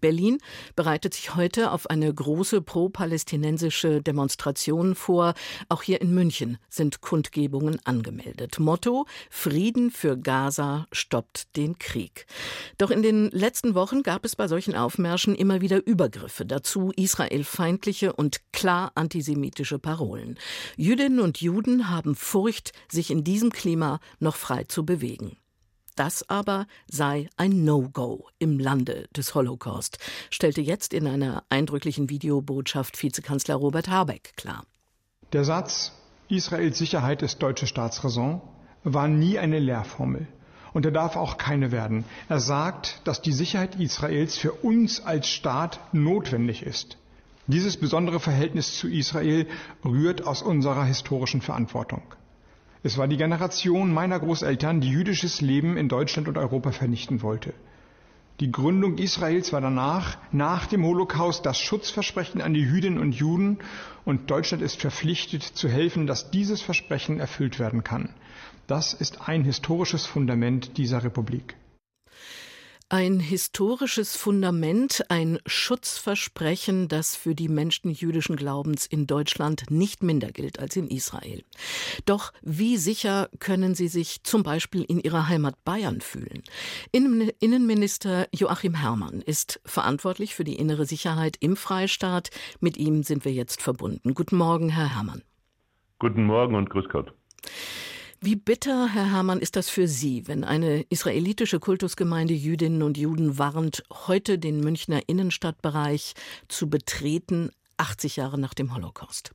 Berlin bereitet sich heute auf eine große pro-palästinensische Demonstration vor. Auch hier in München sind Kundgebungen angemeldet. Motto Frieden für Gaza stoppt den Krieg. Doch in den letzten Wochen gab es bei solchen Aufmärschen immer wieder Übergriffe, dazu israelfeindliche und klar antisemitische Parolen. Jüdinnen und Juden haben Furcht, sich in diesem Klima noch frei zu bewegen. Das aber sei ein No-Go im Lande des Holocaust, stellte jetzt in einer eindrücklichen Videobotschaft Vizekanzler Robert Habeck klar. Der Satz Israels Sicherheit ist deutsche Staatsräson war nie eine Lehrformel. Und er darf auch keine werden. Er sagt, dass die Sicherheit Israels für uns als Staat notwendig ist. Dieses besondere Verhältnis zu Israel rührt aus unserer historischen Verantwortung. Es war die Generation meiner Großeltern, die jüdisches Leben in Deutschland und Europa vernichten wollte. Die Gründung Israels war danach, nach dem Holocaust, das Schutzversprechen an die Jüdinnen und Juden und Deutschland ist verpflichtet zu helfen, dass dieses Versprechen erfüllt werden kann. Das ist ein historisches Fundament dieser Republik. Ein historisches Fundament, ein Schutzversprechen, das für die Menschen jüdischen Glaubens in Deutschland nicht minder gilt als in Israel. Doch wie sicher können Sie sich zum Beispiel in Ihrer Heimat Bayern fühlen? Innenminister Joachim Herrmann ist verantwortlich für die innere Sicherheit im Freistaat. Mit ihm sind wir jetzt verbunden. Guten Morgen, Herr Herrmann. Guten Morgen und Grüß Gott. Wie bitter, Herr Herrmann, ist das für Sie, wenn eine israelitische Kultusgemeinde Jüdinnen und Juden warnt, heute den Münchner Innenstadtbereich zu betreten, 80 Jahre nach dem Holocaust?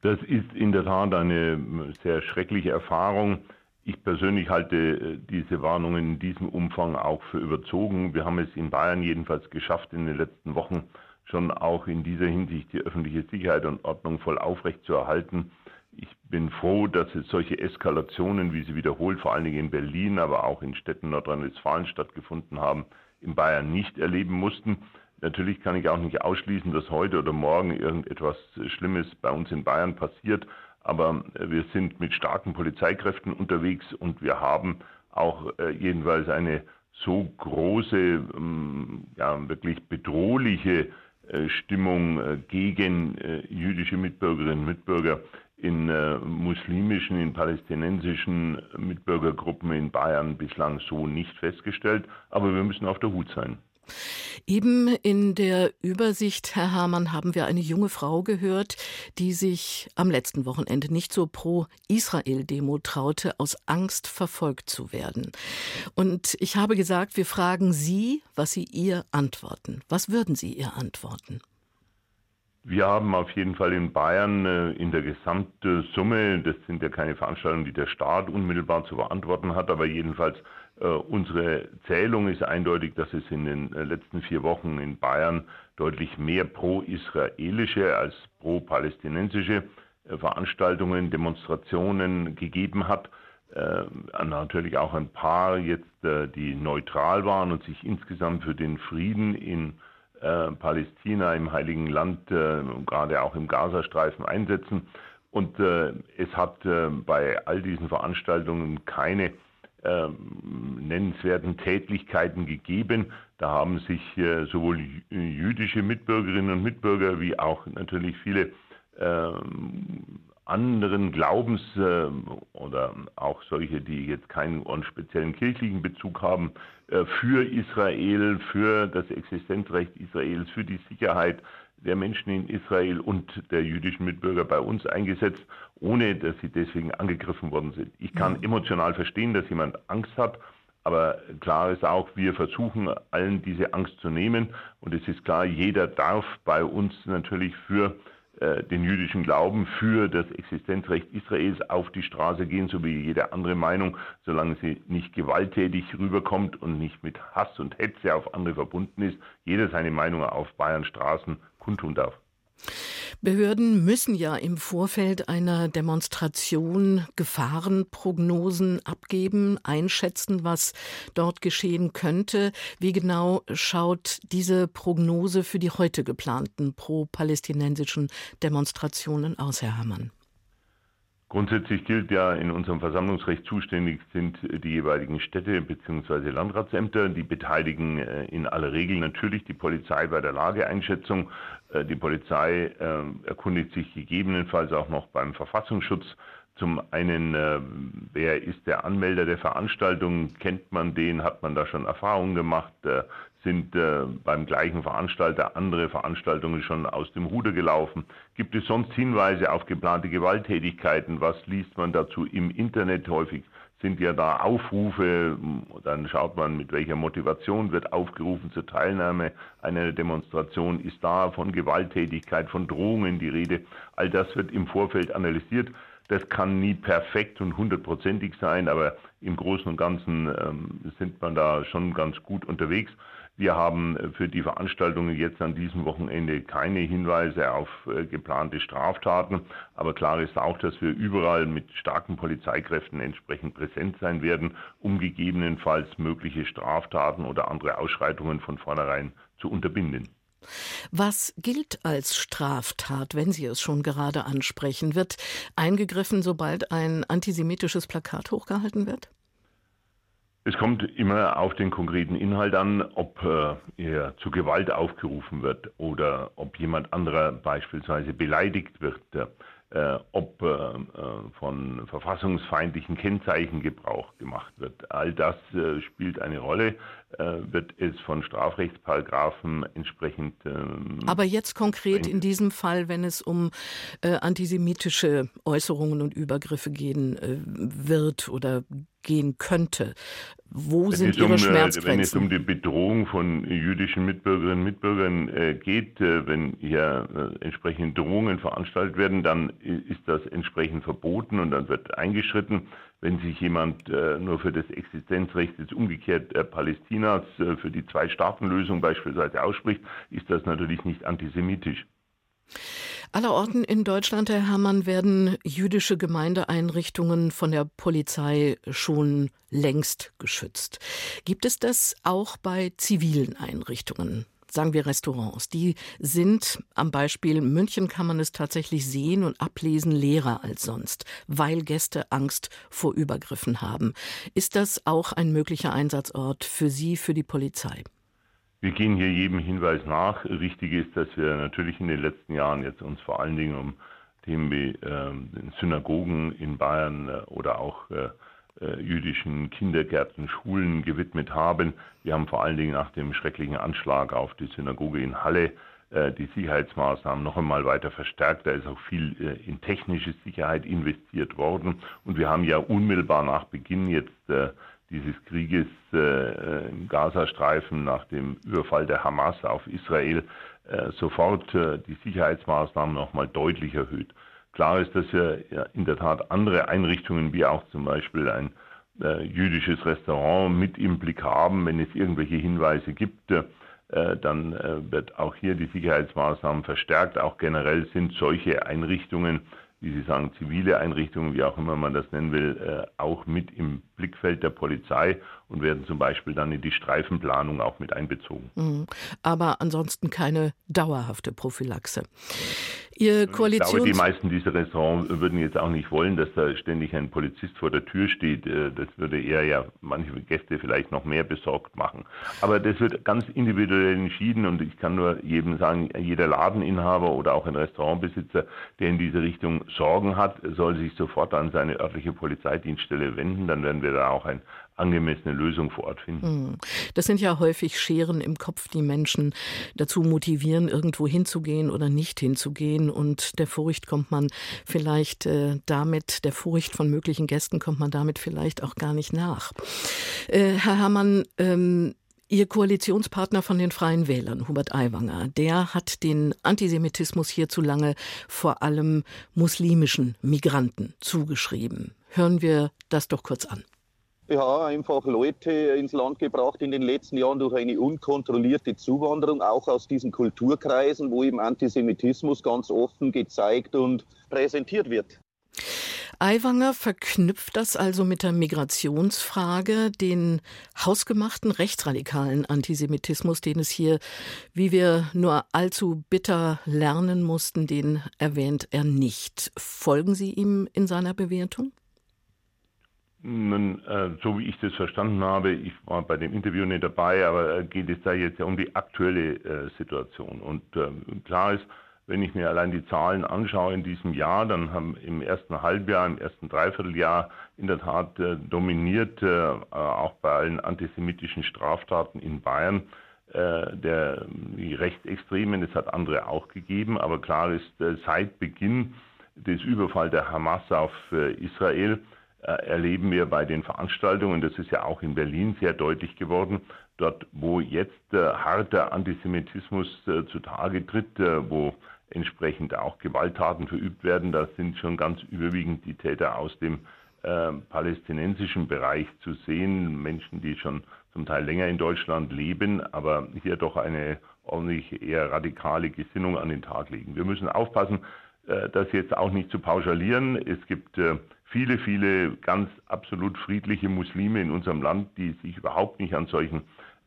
Das ist in der Tat eine sehr schreckliche Erfahrung. Ich persönlich halte äh, diese Warnungen in diesem Umfang auch für überzogen. Wir haben es in Bayern jedenfalls geschafft, in den letzten Wochen schon auch in dieser Hinsicht die öffentliche Sicherheit und Ordnung voll aufrechtzuerhalten. Ich bin froh, dass es solche Eskalationen, wie sie wiederholt vor allen Dingen in Berlin, aber auch in Städten Nordrhein-Westfalen stattgefunden haben, in Bayern nicht erleben mussten. Natürlich kann ich auch nicht ausschließen, dass heute oder morgen irgendetwas Schlimmes bei uns in Bayern passiert, aber wir sind mit starken Polizeikräften unterwegs und wir haben auch äh, jedenfalls eine so große, ähm, ja, wirklich bedrohliche äh, Stimmung äh, gegen jüdische Mitbürgerinnen und Mitbürger in äh, muslimischen, in palästinensischen Mitbürgergruppen in Bayern bislang so nicht festgestellt, aber wir müssen auf der Hut sein. Eben in der Übersicht, Herr Hamann, haben wir eine junge Frau gehört, die sich am letzten Wochenende nicht so pro Israel-Demo traute, aus Angst verfolgt zu werden. Und ich habe gesagt, wir fragen Sie, was Sie ihr antworten. Was würden Sie ihr antworten? Wir haben auf jeden Fall in Bayern äh, in der Gesamtsumme, das sind ja keine Veranstaltungen, die der Staat unmittelbar zu beantworten hat, aber jedenfalls äh, unsere Zählung ist eindeutig, dass es in den äh, letzten vier Wochen in Bayern deutlich mehr pro-israelische als pro-palästinensische Veranstaltungen, Demonstrationen gegeben hat. natürlich auch ein paar jetzt, die neutral waren und sich insgesamt für den Frieden in äh, Palästina im Heiligen Land, äh, gerade auch im Gazastreifen einsetzen. Und äh, es hat äh, bei all diesen Veranstaltungen keine ähm, nennenswerten Tätlichkeiten gegeben. Da haben sich äh, sowohl jüdische Mitbürgerinnen und Mitbürger wie auch natürlich viele ähm, anderen Glaubens äh, oder auch solche, die jetzt keinen speziellen kirchlichen Bezug haben, äh, für Israel, für das Existenzrecht Israels, für die Sicherheit der Menschen in Israel und der jüdischen Mitbürger bei uns eingesetzt, ohne dass sie deswegen angegriffen worden sind. Ich kann emotional verstehen, dass jemand Angst hat, aber klar ist auch, wir versuchen allen diese Angst zu nehmen und es ist klar, jeder darf bei uns natürlich für äh, den jüdischen Glauben für das Existenzrecht Israels auf die Straße gehen, so wie jede andere Meinung, solange sie nicht gewalttätig rüberkommt und nicht mit Hass und Hetze auf andere verbunden ist, jeder seine Meinung auf Bayern Straßen kundtun darf. Behörden müssen ja im Vorfeld einer Demonstration Gefahrenprognosen abgeben, einschätzen, was dort geschehen könnte. Wie genau schaut diese Prognose für die heute geplanten pro-palästinensischen Demonstrationen aus, Herr Herrmann? Grundsätzlich gilt ja, in unserem Versammlungsrecht zuständig sind die jeweiligen Städte bzw. Landratsämter. Die beteiligen äh, in aller Regel natürlich die Polizei bei der Lageeinschätzung. Äh, die Polizei äh, erkundigt sich gegebenenfalls auch noch beim Verfassungsschutz zum einen, äh, wer ist der Anmelder der Veranstaltung? Kennt man den? Hat man da schon Erfahrungen gemacht? Äh, sind äh, beim gleichen Veranstalter andere Veranstaltungen schon aus dem Ruder gelaufen? Gibt es sonst Hinweise auf geplante Gewalttätigkeiten? Was liest man dazu im Internet häufig? Sind ja da Aufrufe, dann schaut man, mit welcher Motivation wird aufgerufen zur Teilnahme einer Demonstration. Ist da von Gewalttätigkeit, von Drohungen die Rede? All das wird im Vorfeld analysiert. Das kann nie perfekt und hundertprozentig sein, aber im Großen und Ganzen ähm, sind man da schon ganz gut unterwegs. Wir haben für die Veranstaltungen jetzt an diesem Wochenende keine Hinweise auf äh, geplante Straftaten. Aber klar ist auch, dass wir überall mit starken Polizeikräften entsprechend präsent sein werden, um gegebenenfalls mögliche Straftaten oder andere Ausschreitungen von vornherein zu unterbinden. Was gilt als Straftat, wenn Sie es schon gerade ansprechen? Wird eingegriffen, sobald ein antisemitisches Plakat hochgehalten wird? Es kommt immer auf den konkreten Inhalt an, ob äh, er zu Gewalt aufgerufen wird oder ob jemand anderer beispielsweise beleidigt wird, ob äh, äh von verfassungsfeindlichen Kennzeichen Gebrauch gemacht wird. All das äh, spielt eine Rolle. Äh, wird es von Strafrechtsparagraphen entsprechend. Ähm, Aber jetzt konkret in diesem Fall, wenn es um äh, antisemitische Äußerungen und Übergriffe gehen äh, wird oder gehen könnte. Wo wenn sind Ihre um, Schmerzgrenzen? Wenn es um die Bedrohung von jüdischen Mitbürgerinnen und Mitbürgern äh, geht, äh, wenn hier äh, entsprechende Drohungen veranstaltet werden, dann ist das entsprechend verboten und dann wird eingeschritten. Wenn sich jemand äh, nur für das Existenzrecht des umgekehrt äh, Palästinas, äh, für die Zwei-Staaten-Lösung beispielsweise ausspricht, ist das natürlich nicht antisemitisch. Allerorten in Deutschland, Herr Herrmann, werden jüdische Gemeindeeinrichtungen von der Polizei schon längst geschützt. Gibt es das auch bei zivilen Einrichtungen? sagen wir Restaurants, die sind am Beispiel München kann man es tatsächlich sehen und ablesen leerer als sonst, weil Gäste Angst vor Übergriffen haben. Ist das auch ein möglicher Einsatzort für Sie, für die Polizei? Wir gehen hier jedem Hinweis nach. Richtig ist, dass wir natürlich in den letzten Jahren jetzt uns vor allen Dingen um Themen wie äh, Synagogen in Bayern äh, oder auch äh, äh, jüdischen Kindergärten, Schulen gewidmet haben. Wir haben vor allen Dingen nach dem schrecklichen Anschlag auf die Synagoge in Halle äh, die Sicherheitsmaßnahmen noch einmal weiter verstärkt. Da ist auch viel in technische Sicherheit investiert worden. Und wir haben ja unmittelbar nach Beginn jetzt dieses Krieges im Gazastreifen, nach dem Überfall der Hamas auf Israel, sofort die Sicherheitsmaßnahmen noch mal deutlich erhöht. Klar ist, dass wir in der Tat andere Einrichtungen, wie auch zum Beispiel ein äh, jüdisches Restaurant, mit im Blick haben. Wenn es irgendwelche Hinweise gibt, äh, dann äh, wird auch hier die Sicherheitsmaßnahmen verstärkt. Auch generell sind solche Einrichtungen wie Sie sagen, zivile Einrichtungen, wie auch immer man das nennen will, äh, auch mit im Blickfeld der Polizei und werden zum Beispiel dann in die Streifenplanung auch mit einbezogen. Mhm. Aber ansonsten keine dauerhafte Prophylaxe. Ihr Koalitions ich glaube, die meisten dieser Restaurants würden jetzt auch nicht wollen, dass da ständig ein Polizist vor der Tür steht. Äh, das würde eher ja manche Gäste vielleicht noch mehr besorgt machen. Aber das wird ganz individuell entschieden und ich kann nur jedem sagen, jeder Ladeninhaber oder auch ein Restaurantbesitzer, der in diese Richtung Sorgen hat, soll sich sofort an seine örtliche Polizeidienststelle wenden. Dann werden wir da auch ein angemessene Lösung vor Ort finden. Hm. Das sind ja häufig Scheren im Kopf, die Menschen dazu motivieren, irgendwo hinzugehen oder nicht hinzugehen. Und der Furcht kommt man vielleicht äh, damit, der Furcht von möglichen Gästen kommt man damit vielleicht auch gar nicht nach. Äh, Herr Herrmann, ähm, Ihr Koalitionspartner von den Freien Wählern, Hubert Aiwanger, der hat den Antisemitismus hierzulange vor allem muslimischen Migranten zugeschrieben. Hören wir das doch kurz an. Ja, einfach Leute ins Land gebracht in den letzten Jahren durch eine unkontrollierte Zuwanderung, auch aus diesen Kulturkreisen, wo eben Antisemitismus ganz offen gezeigt und präsentiert wird. Aiwanger verknüpft das also mit der Migrationsfrage, den hausgemachten rechtsradikalen Antisemitismus, den es hier, wie wir nur allzu bitter lernen mussten, den erwähnt er nicht. Folgen Sie ihm in seiner Bewertung? Nun, äh, so wie ich das verstanden habe, ich war bei dem Interview nicht dabei, aber äh, geht es da jetzt ja um die aktuelle äh, Situation. Und ähm, klar ist, wenn ich mir allein die Zahlen anschaue in diesem Jahr, dann haben im ersten Halbjahr, im ersten Dreivierteljahr in der Tat äh, dominiert, äh, auch bei allen antisemitischen Straftaten in Bayern, äh, der, die Rechtsextremen. Es hat andere auch gegeben, aber klar ist, äh, seit Beginn des Überfalls der Hamas auf äh, Israel äh, erleben wir bei den Veranstaltungen, das ist ja auch in Berlin sehr deutlich geworden, dort, wo jetzt harter Antisemitismus zutage tritt, wo entsprechend auch Gewalttaten verübt werden. Da sind schon ganz überwiegend die Täter aus dem äh, palästinensischen Bereich zu sehen. Menschen, die schon zum Teil länger in Deutschland leben, aber hier doch eine ordentlich eher radikale Gesinnung an den Tag legen. Wir müssen aufpassen, äh, das jetzt auch nicht zu pauschalieren. Es gibt äh, viele, viele ganz absolut friedliche Muslime in unserem Land, die sich überhaupt nicht an solchen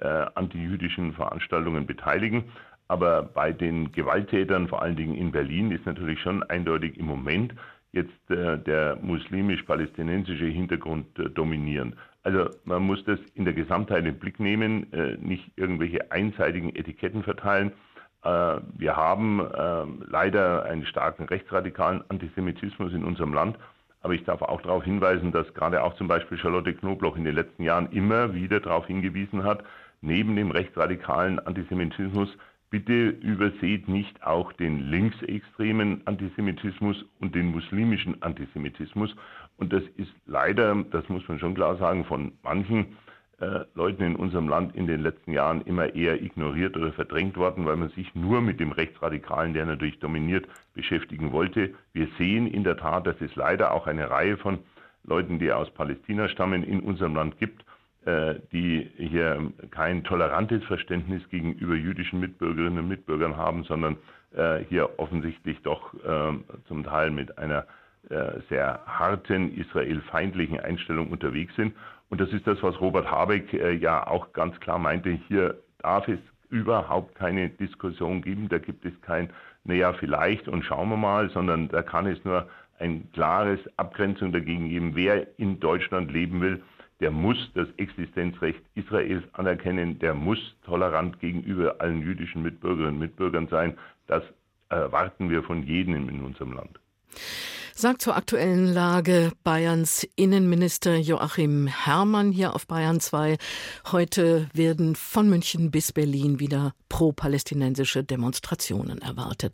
äh, antijüdischen Veranstaltungen beteiligen. Aber bei den Gewalttätern, vor allen Dingen in Berlin, ist natürlich schon eindeutig im Moment jetzt äh, der muslimisch-palästinensische Hintergrund äh, dominierend. Also man muss das in der Gesamtheit im Blick nehmen, äh, nicht irgendwelche einseitigen Etiketten verteilen. Äh, wir haben ähm, leider einen starken rechtsradikalen Antisemitismus in unserem Land. Aber ich darf auch darauf hinweisen, dass gerade auch zum Beispiel Charlotte Knobloch in den letzten Jahren immer wieder darauf hingewiesen hat, neben dem rechtsradikalen Antisemitismus Bitte überseht nicht auch den linksextremen Antisemitismus und den muslimischen Antisemitismus. Und das ist leider, das muss man schon klar sagen, von manchen äh, Leuten in unserem Land in den letzten Jahren immer eher ignoriert oder verdrängt worden, weil man sich nur mit dem Rechtsradikalen, der natürlich dominiert, beschäftigen wollte. Wir sehen in der Tat, dass es leider auch eine Reihe von Leuten, die aus Palästina stammen, in unserem Land gibt, äh, die hier kein tolerantes Verständnis gegenüber jüdischen Mitbürgerinnen und Mitbürgern haben, sondern äh, hier offensichtlich doch äh, zum Teil mit einer sehr harten israelfeindlichen Einstellung unterwegs sind. Und das ist das, was Robert Habeck ja auch ganz klar meinte. Hier darf es überhaupt keine Diskussion geben. Da gibt es kein, naja, vielleicht und schauen wir mal, sondern da kann es nur ein klares Abgrenzung dagegen geben, wer in Deutschland leben will der muss das Existenzrecht Israels anerkennen, der muss tolerant gegenüber allen jüdischen Mitbürgerinnen und Mitbürgern sein. Das erwarten wir von jedem in unserem Land. Sagt zur aktuellen Lage Bayerns Innenminister Joachim Herrmann hier auf Bayern 2. Heute werden von München bis Berlin wieder pro-palästinensische Demonstrationen erwartet.